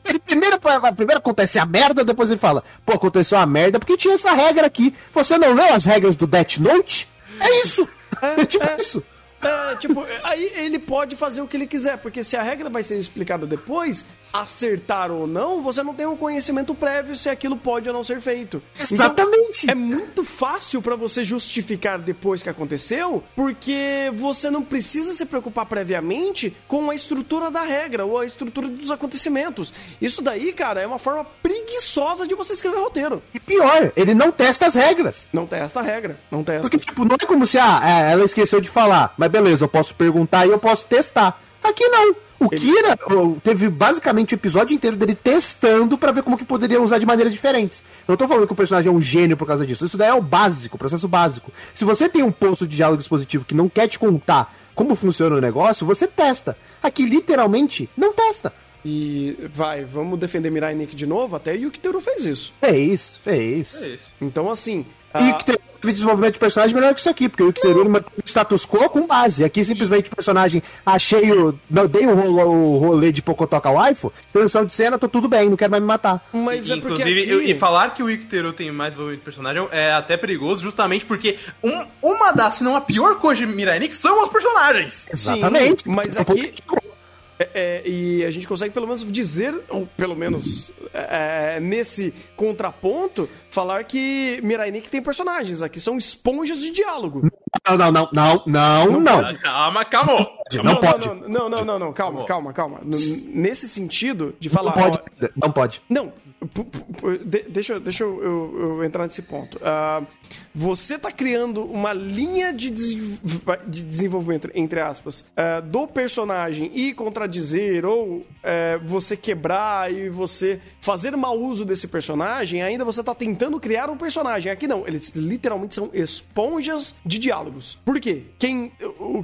Ele primeiro, primeiro acontece a merda, depois ele fala, pô, aconteceu a merda porque tinha essa regra aqui. Você não leu as regras do Death Note? É isso! É, tipo é. isso. É, tipo, aí ele pode fazer o que ele quiser, porque se a regra vai ser explicada depois, acertar ou não, você não tem um conhecimento prévio se aquilo pode ou não ser feito. Exatamente. Então, é muito fácil pra você justificar depois que aconteceu, porque você não precisa se preocupar previamente com a estrutura da regra ou a estrutura dos acontecimentos. Isso daí, cara, é uma forma preguiçosa de você escrever roteiro. E pior, ele não testa as regras. Não testa a regra, não testa. Porque, tipo, não é como se, ah, é, ela esqueceu de falar. Mas beleza, eu posso perguntar e eu posso testar. Aqui não. O Kira ó, teve basicamente o episódio inteiro dele testando pra ver como que poderia usar de maneiras diferentes. Eu não tô falando que o personagem é um gênio por causa disso. Isso daí é o básico, o processo básico. Se você tem um posto de diálogo expositivo que não quer te contar como funciona o negócio, você testa. Aqui, literalmente, não testa. E vai, vamos defender Mirai Nikki de novo, até Yukiteru fez isso. Fez, fez. É isso. Então, assim. E ah, que teve desenvolvimento de personagem melhor que isso aqui, porque o Icteru ele manteve o status quo com base. Aqui simplesmente o personagem achei o. Não, dei o rolê, o rolê de Pocotoca Waifu, transição de cena, tô tudo bem, não quero mais me matar. mas é porque. Inclusive, aqui... eu- e falar que o Ictero tem mais desenvolvimento de personagem é até perigoso, justamente porque um- uma das, se não a pior coisa de Mirai são os personagens. Sim, Exatamente. mas É um aqui-. É, é, e a gente consegue pelo menos dizer, ou pelo menos é, nesse contraponto, falar que Mirai Nikki tem personagens. Aqui são esponjas de diálogo. Não, não, não, não, não, não. Calma, calma. Não pode. Não, não, não, não, não, calma, calma, calma. Nesse sentido de falar. Não pode. Não pode. Não, deixa, deixa eu, eu- eu entrar nesse ponto. Ah, você tá criando uma linha de, de desenvolvimento, entre aspas, ah, do personagem e contradizer, ou eh, você quebrar e você fazer mau uso desse personagem, ainda você tá tentando criar um personagem. Aqui não, eles literalmente são esponjas de diálogos. Por quê? Quem,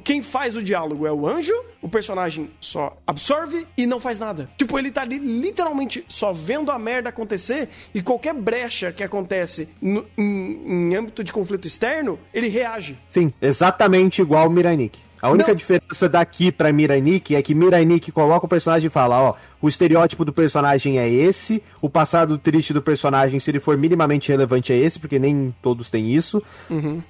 quem faz o diálogo é o anjo, o personagem só absorve e não faz nada. Tipo, ele tá ali literalmente só vendo a merda acontecer e qualquer brecha que acontece no- em, em âmbito de conflito externo, ele reage. Sim, exatamente igual o Mirai Nikki. A única Não. diferença daqui pra Mirai Nikki é que Mirai Nikki coloca o personagem e fala, ó, o estereótipo do personagem é esse, o passado triste do personagem, se ele for minimamente relevante, é esse, porque nem todos têm isso.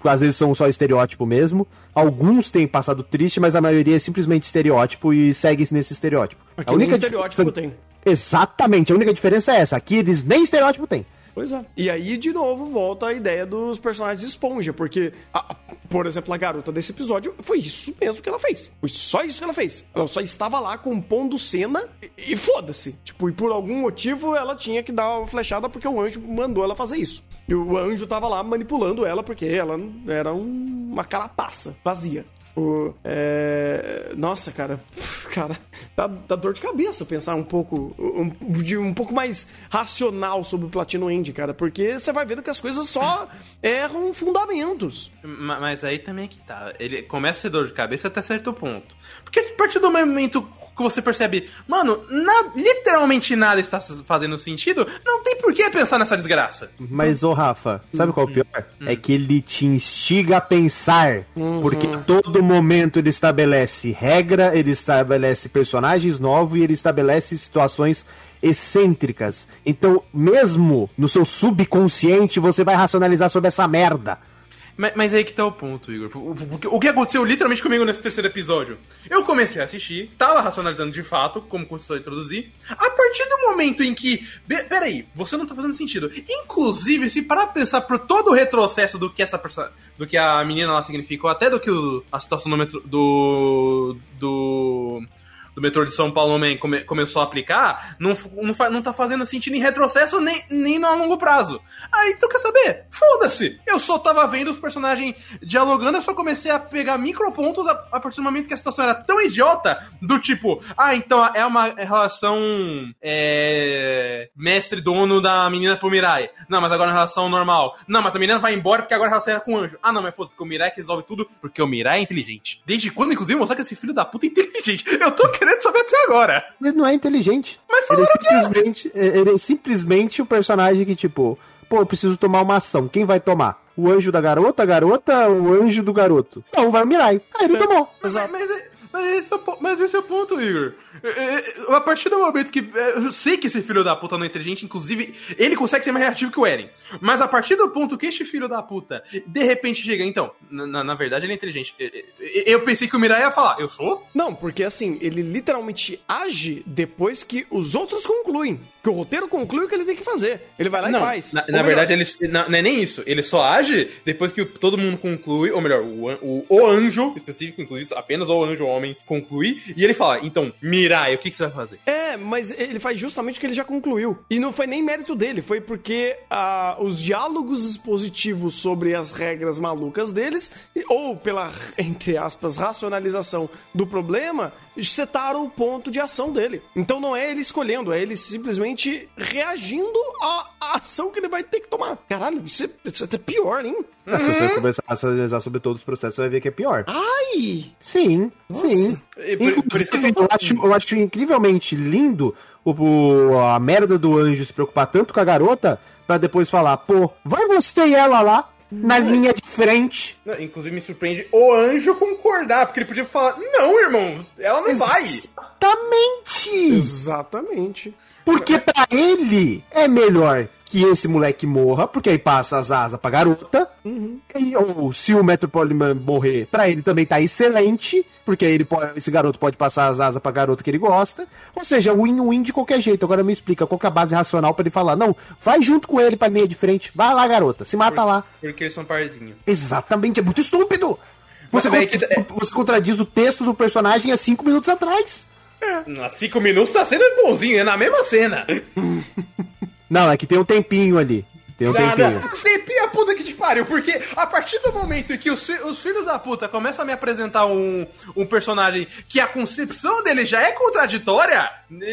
Às vezes são só estereótipo mesmo. Alguns têm passado triste, mas a maioria é simplesmente estereótipo e segue nesse estereótipo. Aqui a única estereótipo tem. Exatamente, a única diferença é essa. Aqui eles nem estereótipo têm. Pois é. E aí, de novo, volta a ideia dos personagens esponja, porque, a- por exemplo, a garota desse episódio foi isso mesmo que ela fez. Foi só isso que ela fez. Ela só estava lá compondo cena e, e foda-se. Tipo, e por algum motivo ela tinha que dar uma flechada porque o anjo mandou ela fazer isso. E o anjo tava lá manipulando ela porque ela era um- uma carapaça vazia. O, é... Nossa, cara, cara, dá, dá, dor de cabeça pensar um pouco, um, de um pouco mais racional sobre o Platino End, cara, porque você vai vendo que as coisas só erram fundamentos. Mas aí também é que tá, ele começa a ser dor de cabeça até certo ponto. Porque a partir do momento que você percebe, mano, na, literalmente nada está fazendo sentido, não tem por que pensar nessa desgraça. Mas, ô Rafa, sabe qual é o pior? Hum. É que ele te instiga a pensar, uhum. porque a todo momento ele estabelece regra, ele estabelece personagens novos e ele estabelece situações excêntricas. Então, mesmo no seu subconsciente, você vai racionalizar sobre essa merda. Mas, mas aí que tá o ponto, Igor. O, que aconteceu literalmente comigo nesse terceiro episódio? Eu comecei a assistir, tava racionalizando de fato, como começou a introduzir. A partir do momento em que. Peraí, você não tá fazendo sentido. Inclusive, se parar pra pensar por todo o retrocesso do que essa do que a menina lá significou, até do que o, a situação do, metro, do. do do metrô de São Paulo Man come, começou a aplicar, não, não, não tá fazendo sentido em retrocesso nem, nem no longo prazo. Aí tu quer saber? Foda-se! Eu só tava vendo os personagens dialogando, eu só comecei a pegar micropontos a, a partir do momento que a situação era tão idiota, do tipo, ah, então é uma relação é, mestre-dono da menina pro Mirai. Não, mas agora é uma relação normal. Não, mas a menina vai embora porque agora a relação é com o anjo. Ah, não, mas foda porque o Mirai que resolve tudo, porque o Mirai é inteligente. Desde quando, inclusive, mostrar que esse filho da puta é inteligente? Eu tô querendo saber até agora. Ele não é inteligente. Mas ele é simplesmente, é. ele é simplesmente o personagem que, tipo, pô, eu preciso tomar uma ação. Quem vai tomar? O anjo da garota, a garota, o anjo do garoto? Não, vai o Mirai. Aí ele é. tomou. Exato. Mas, mas, mas, esse é o, mas esse é o ponto, Igor. A partir do momento que. Eu sei que esse filho da puta não é inteligente, inclusive, ele consegue ser mais reativo que o Eren. Mas a partir do ponto que este filho da puta de repente chega. Então, na, na verdade, ele é inteligente. Eu pensei que o Mirai ia falar, eu sou? Não, porque assim, ele literalmente age depois que os outros concluem. Que o roteiro conclui o que ele tem que fazer. Ele vai lá não, e faz. Na, na verdade, ele não, não, é nem isso. Ele só age depois que todo mundo conclui, ou melhor, o, o, o anjo específico, inclusive, apenas o anjo homem conclui, e ele fala, então, Mirai, o que, que você vai fazer? É, mas ele faz justamente o que ele já concluiu. E não foi nem mérito dele, foi porque uh, os diálogos expositivos sobre as regras malucas deles, ou pela, entre aspas, racionalização do problema, setaram o ponto de ação dele. Então não é ele escolhendo, é ele simplesmente reagindo à, ação que ele vai ter que tomar. Caralho, isso é, isso é até pior, hein? É, se você começar a analisar sobre todos os processos, você vai ver que é pior. Ai! Sim, Nossa. sim. Por, por eu, eu, acho, eu acho incrivelmente lindo o, o, a merda do anjo se preocupar tanto com a garota para depois falar, pô, vai você e ela lá na linha de frente. Inclusive me surpreende o anjo concordar, porque ele podia falar: Não, irmão, ela não Exatamente. vai. Exatamente. Porque para ele é melhor que esse moleque morra, porque aí passa as asas pra garota. Uhum. E, ou se o Metropolitan morrer, pra ele também tá excelente, porque aí ele pode, esse garoto pode passar as asas pra garota que ele gosta. Ou seja, win-win de qualquer jeito. Agora me explica qual é a base racional para ele falar: não, vai junto com ele pra linha de frente, vai lá, garota, se mata porque, lá. Porque eles são parzinhos. Exatamente, é muito estúpido. Você, contradiz, que... você contradiz o texto do personagem há cinco minutos atrás. É. Cinco minutos tá sendo bonzinho, é na mesma cena. Não, é que tem um tempinho ali. Tem um tempinho. Tempinho a puta que te pariu, porque a partir do momento em que os, os filhos da puta começam a me apresentar um, um personagem que a concepção dele já é contraditória,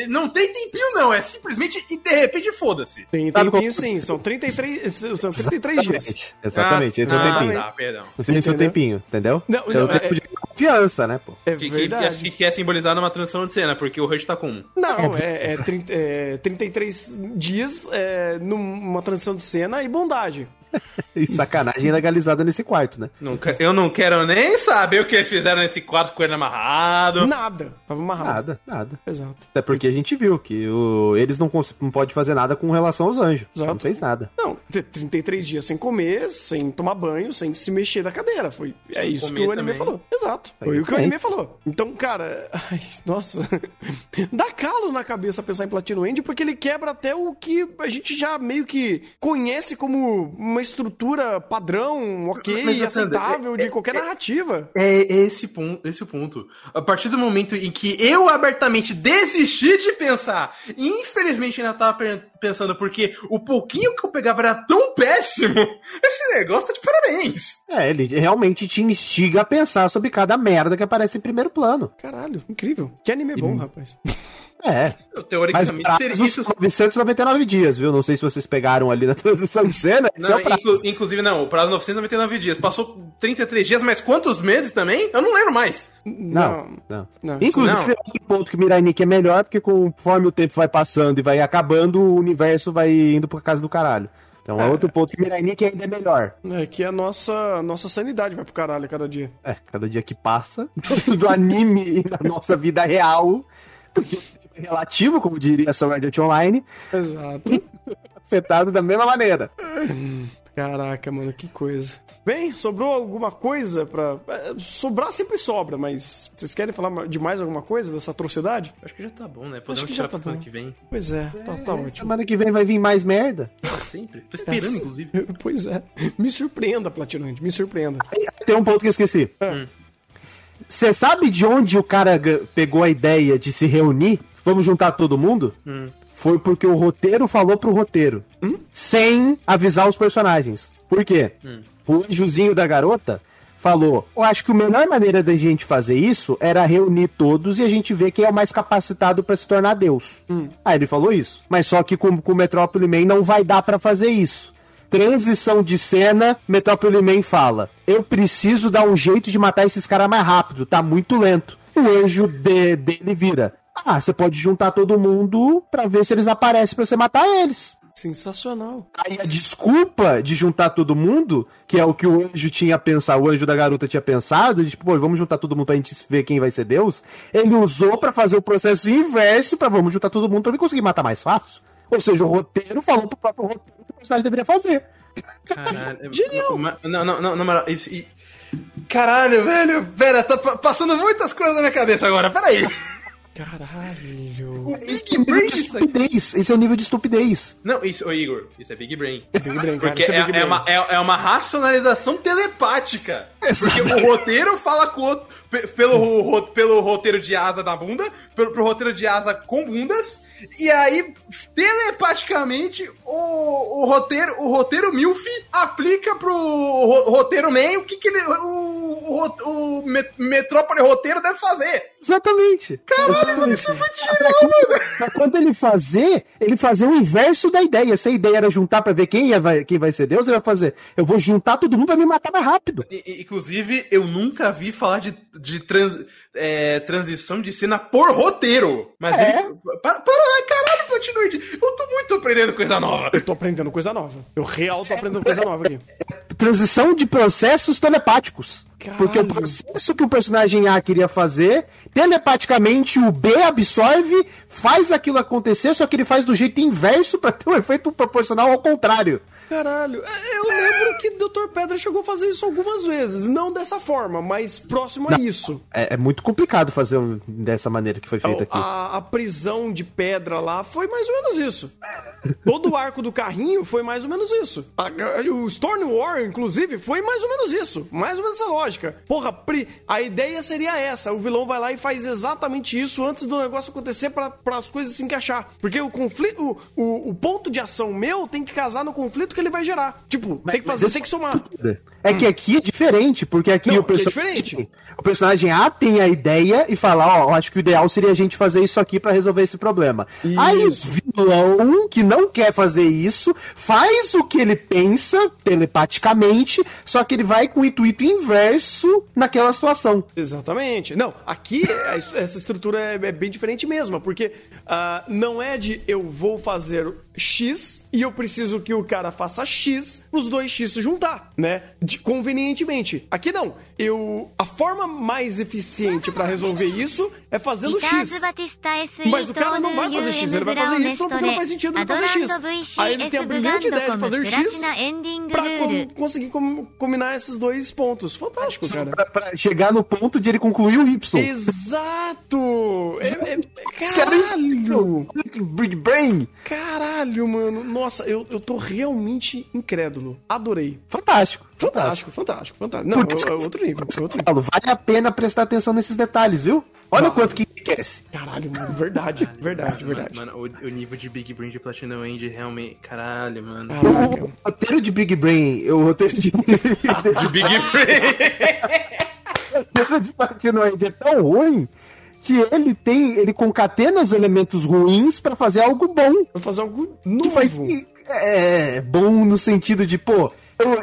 não tem tempinho não, é simplesmente e de repente foda-se. Tem tempinho sim, são 33, são 33 Exatamente. dias. Exatamente, ah, esse é o ah, tempinho. Tá, perdão. Esse é o tempinho, entendeu? Não, não, é o tempo é... de confiança, né, pô? É que, verdade. Que, que, que é simbolizar numa transição de cena, porque o Rush tá com Não, é, é, 30, é 33 dias é, numa transição de cena e bondade. e sacanagem legalizada nesse quarto, né? Nunca, eu não quero nem saber o que eles fizeram nesse quarto com ele amarrado. Nada. Tava amarrado. Nada, nada. Exato. Até porque a gente viu que o, eles não, não podem fazer nada com relação aos anjos. Exato. Não fez nada. Não, 33 dias sem comer, sem tomar banho, sem se mexer da cadeira. Foi, é isso que o anime também. falou. Exato. Foi o que o anime falou. Então, cara, ai, nossa. Dá calo na cabeça pensar em Platino End, porque ele quebra até o que a gente já meio que conhece como uma estrutura padrão, ok, Mas, aceitável é, de qualquer é, narrativa. É, é esse ponto, esse ponto. A partir do momento em que eu abertamente desisti de pensar, e infelizmente ainda tava pensando, porque o pouquinho que eu pegava era tão péssimo. Esse negócio tá de parabéns. É, ele realmente te instiga a pensar sobre cada merda que aparece em primeiro plano. Caralho, incrível. Que anime bom, rapaz. É. Eu, Teoricamente, Mas seria isso. 999 dias, viu? Não sei se vocês pegaram ali na transição de cena. é Não, o prazo. inclu- inclusive, não, o prazo 999 dias. Passou 33 dias, mas quantos meses também? Eu não lembro mais. Não, não. não. Inclusive, não. é outro ponto que Mirai Nikki é melhor, porque conforme o tempo vai passando e vai acabando, o universo vai indo pra casa do caralho. Então é, É. outro ponto que Mirai Nikki ainda é melhor. É que a nossa, nossa sanidade vai pro caralho cada dia. É, cada dia que passa, do anime e na nossa vida real, porque é relativo, como diria Sword Art Online, Exato. afetado da mesma maneira. Caraca, mano, que coisa. Bem, sobrou alguma coisa pra. é, Sobrar sempre sobra, mas vocês querem falar de mais alguma coisa dessa atrocidade? Acho que já tá bom, né? Podemos tirar já tá pra semana bom. que vem. Pois é, tá, tá ótimo. Semana que vem vai vir mais merda. Sempre. Tô esperando, Essa- inclusive. Pois é. Me surpreenda, Platinante, me surpreenda. Tem um ponto que eu esqueci. Hum. Você sabe de onde o cara pegou a ideia de se reunir? Vamos juntar todo mundo? Foi porque o roteiro falou pro roteiro. Sem avisar os personagens. Por quê? O anjozinho da garota falou: Eu acho que a melhor maneira da gente fazer isso era reunir todos e a gente ver quem é o mais capacitado pra se tornar Deus. Aí ele falou isso. Mas só que com, com o Metrópole Man não vai dar pra fazer isso. Transição de cena, Metrópole Man fala: Eu preciso dar um jeito de matar esses caras mais rápido, tá muito lento. O anjo de- dele vira: Ah, você pode juntar todo mundo pra ver se eles aparecem pra você matar eles. Sensacional. Aí a desculpa de juntar todo mundo, que é o que o anjo tinha pensado, o anjo da garota tinha pensado, de tipo, pô, vamos juntar todo mundo pra gente ver quem vai ser Deus, ele usou pra fazer o processo inverso pra vamos juntar todo mundo pra ele conseguir matar mais fácil. Ou seja, o roteiro falou pro próprio roteiro que o personagem deveria fazer. Caralho. Genial. Não, não, não, não, e- Caralho, velho. Pera, tá pa- passando muitas coisas na minha cabeça agora. Pera aí. Caralho. É o nível de estupidez. Esse é o nível de estupidez. Não, isso, ô Igor, isso é Big Brain. Big Brain, cara. Porque isso é, é Big é Brain. uma, é, é uma racionalização telepática. Porque Exato. o roteiro fala com o outro, pe- pelo, pelo roteiro de asa da bunda, pelo, pro roteiro de asa com bundas, e aí, telepaticamente, o, o roteiro o roteiro MILF aplica pro ro- roteiro Man o que, que ele, o, o, o Met- Metrópole roteiro deve fazer. Exatamente. Caralho, isso é muito genial, Pra quando ele fazer, ele fazer o inverso da ideia. Se a ideia era juntar pra ver quem, ia, vai, quem vai ser Deus, ele vai fazer. Eu vou juntar todo mundo pra me matar mais rápido. I- Inclusive, eu nunca vi falar de, de trans- é, transição de cena por roteiro. Mas É. ele. Para, para caralho, Platinoid. Eu tô muito aprendendo coisa nova. Eu tô aprendendo coisa nova. Eu real tô aprendendo coisa nova aqui. Transição de processos telepáticos. Caralho. Porque o processo que o personagem A queria fazer, telepaticamente o B absorve, faz aquilo acontecer, só que ele faz do jeito inverso pra ter um efeito proporcional ao contrário. Caralho, é, eu lembro que o Dr. Pedra chegou a fazer isso algumas vezes. Não dessa forma, mas próximo a isso. É, é muito complicado fazer um- dessa maneira que foi feito aqui. A, a prisão de pedra lá foi mais ou menos isso. Todo o arco do carrinho foi mais ou menos isso. A- o Storm War, inclusive, foi mais ou menos isso. Mais ou menos essa lógica. Porra, pri- a ideia seria essa. O vilão vai lá e faz exatamente isso antes do negócio acontecer para as coisas se encaixar. Porque o conflito, o, o, o ponto de ação meu tem que casar no conflito que ele vai gerar. Tipo, tem que fazer, tem que somar. É que aqui é diferente, porque aqui Não, o é personagem. diferente. O personagem A tem a ideia e fala, ó, eu acho que o ideal seria a gente fazer isso aqui pra resolver esse problema. Aí o vilão, que não quer fazer isso, faz o que ele pensa telepaticamente, só que ele vai com o intuito inverso naquela situação. Exatamente. Não, aqui es- essa estrutura é, é bem diferente mesmo, porque ah, não é de eu vou fazer X e eu preciso que o cara faça X os dois X se juntar, né? De- convenientemente. Aqui não eu a forma mais eficiente para resolver isso é fazendo X. Mas o cara não vai fazer X, ele vai fazer Y porque não faz sentido ele fazer X. Aí ele tem a brilhante ideia de fazer X para conseguir combinar esses dois pontos. Fantástico, cara. Pra, pra, chegar no ponto de ele concluir o Y. Exato! É, é, é caralho! Big Brain! Caralho, mano. Nossa, eu, eu tô realmente incrédulo. Adorei. Fantástico. Fantástico, fantástico, fantástico. Não, é, é outro nível. É outro. Falo, vale a pena prestar atenção nesses detalhes, viu? Olha Vale. o quanto que enriquece. Caralho, mano, verdade, verdade, Mano, verdade. Mano, o, o nível de Big Brain de Platinum End realmente. Caralho, mano. Caraca. O roteiro de Big Brain, o roteiro de, De Big Brain. o roteiro de Platinoid é tão ruim que ele tem, ele concatena os elementos ruins pra fazer algo bom. Vou fazer algo Que novo. faz é bom no sentido de, pô,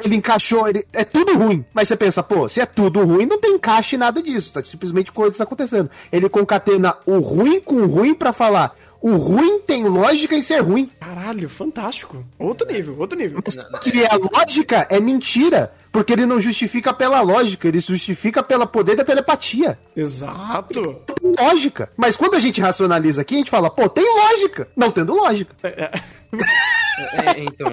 ele encaixou, ele, é tudo ruim. Mas você pensa, pô, se é tudo ruim, não tem encaixe nada disso, tá simplesmente coisas acontecendo. Ele concatena o ruim com o ruim pra falar, o ruim tem lógica em ser ruim. Caralho, fantástico. Outro nível, outro nível. Que a lógica é mentira, porque ele não justifica pela lógica, ele justifica pelo poder da telepatia. Exato. Tem lógica. Mas quando a gente racionaliza aqui, a gente fala, pô, tem lógica. Não tendo lógica. É, então.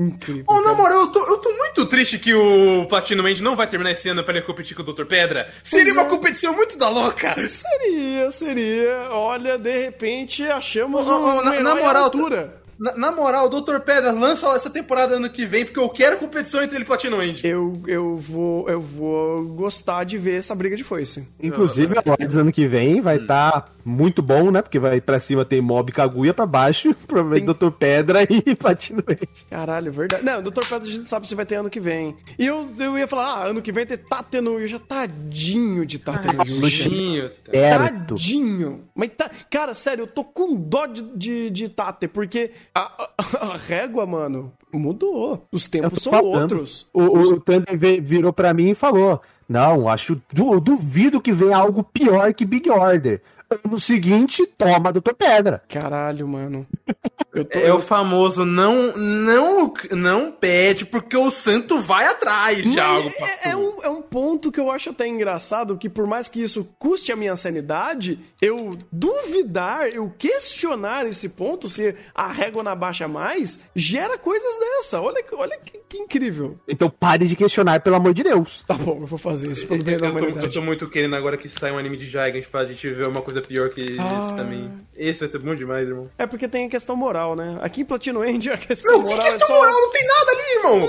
Incrível. Oh, na moral, eu tô, eu tô muito triste que o Platinum End não vai terminar esse ano pra ele competir com o Dr. Pedra. Seria uma é. competição muito da louca. Seria, seria. Olha, de repente achamos Ô, ô, um na- na moral, altura. Na, na moral, o Dr. Pedra lança essa temporada ano que vem, porque eu quero competição entre ele e Platinum End. Eu, eu, vou, eu vou gostar de ver essa briga de foice. Inclusive, a Lords ano que vem vai estar muito bom, né? Porque vai pra cima ter Mob Kaguya, pra baixo, provavelmente Dr. Pedra e Patinete. Caralho, verdade. Não, Dr. Pedro a gente sabe se vai ter ano que vem. E eu, eu ia falar, ah, ano que vem ter Tate no Yuja. Tadinho de Tate no Yuja. Luxinho. Certo. Tadinho. Mas tá, cara, sério, eu tô com dó de, de, de Tate, porque a, a- a régua, mano, mudou. Os tempos são falando. outros. O, o Thunder ve- virou pra mim e falou: Não, acho. eu duvido que venha algo pior que Big Order. No seguinte, toma Dr. Pedra. Caralho, mano. Eu tô, É o famoso não, não, não pede, porque o santo vai atrás de algo. É, é um, é um ponto que eu acho até engraçado, que por mais que isso custe a minha sanidade, eu duvidar, eu questionar esse ponto, se a régua na baixa mais, gera coisas dessa. Olha, que- olha que, que incrível. Então pare de questionar, pelo amor de Deus. Tá bom, eu vou fazer isso pelo bem da Eu tô, eu humanidade. tô muito querendo agora que saia um anime de Gigant pra gente ver uma coisa pior que Ah. esse também. Esse vai ser bom demais, irmão. É porque tem a questão moral, né? Aqui em Platino End a questão Não, que moral questão é só... moral? Não tem nada ali, irmão!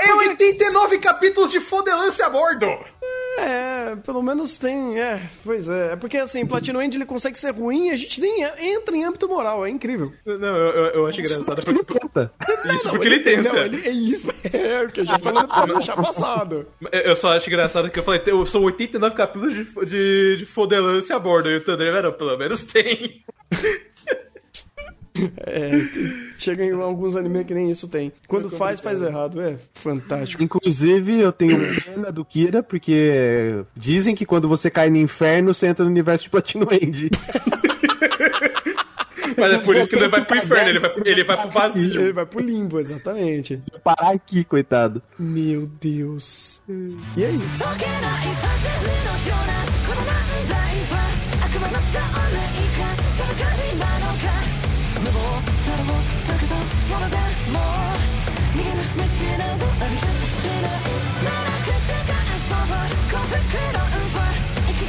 é, é 89 capítulos de fodelância a bordo! É, pelo menos tem. É, pois é. É porque assim, Platino End ele consegue ser ruim e a gente nem entra em âmbito moral. É incrível. Não, eu, eu, eu acho engraçado. Ele Porque, tenta. isso porque ele tenta. Não, ele, é isso. É o que a gente falou pra deixar passado. Eu- só acho engraçado que eu falei, eu são 89 capítulos de, de, de fodelância a bordo. E o Thunder, não, pelo menos tem. É, chega em alguns animes que nem isso tem. Quando faz, faz errado. É fantástico. Inclusive, eu tenho pena do Kira, porque dizem que quando você cai no inferno, você entra no universo de Platino End. Mas é por isso que ele vai pro inferno, ele vai, ele vai pro Ele vazio. vai pro limbo, exatamente. Parar aqui, coitado. Meu Deus. E é isso. う幸福の運は行き